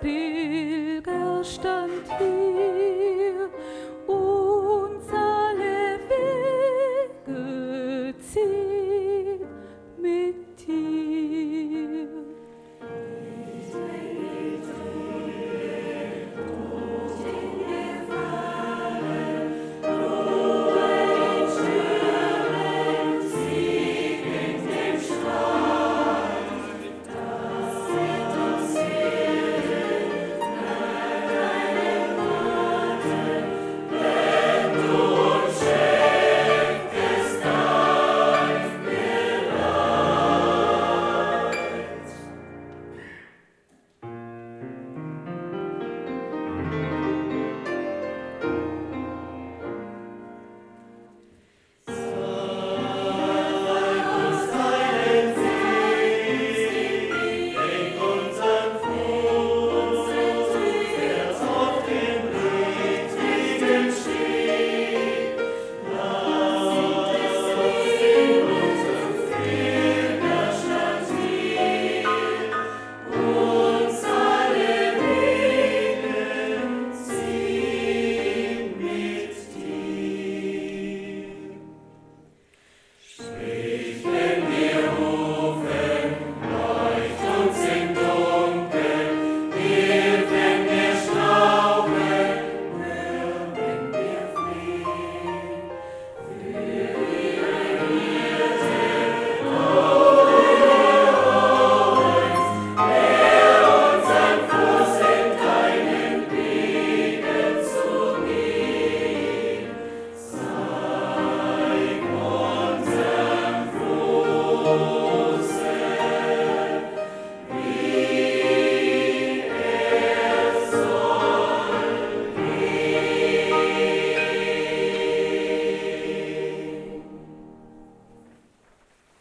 peace.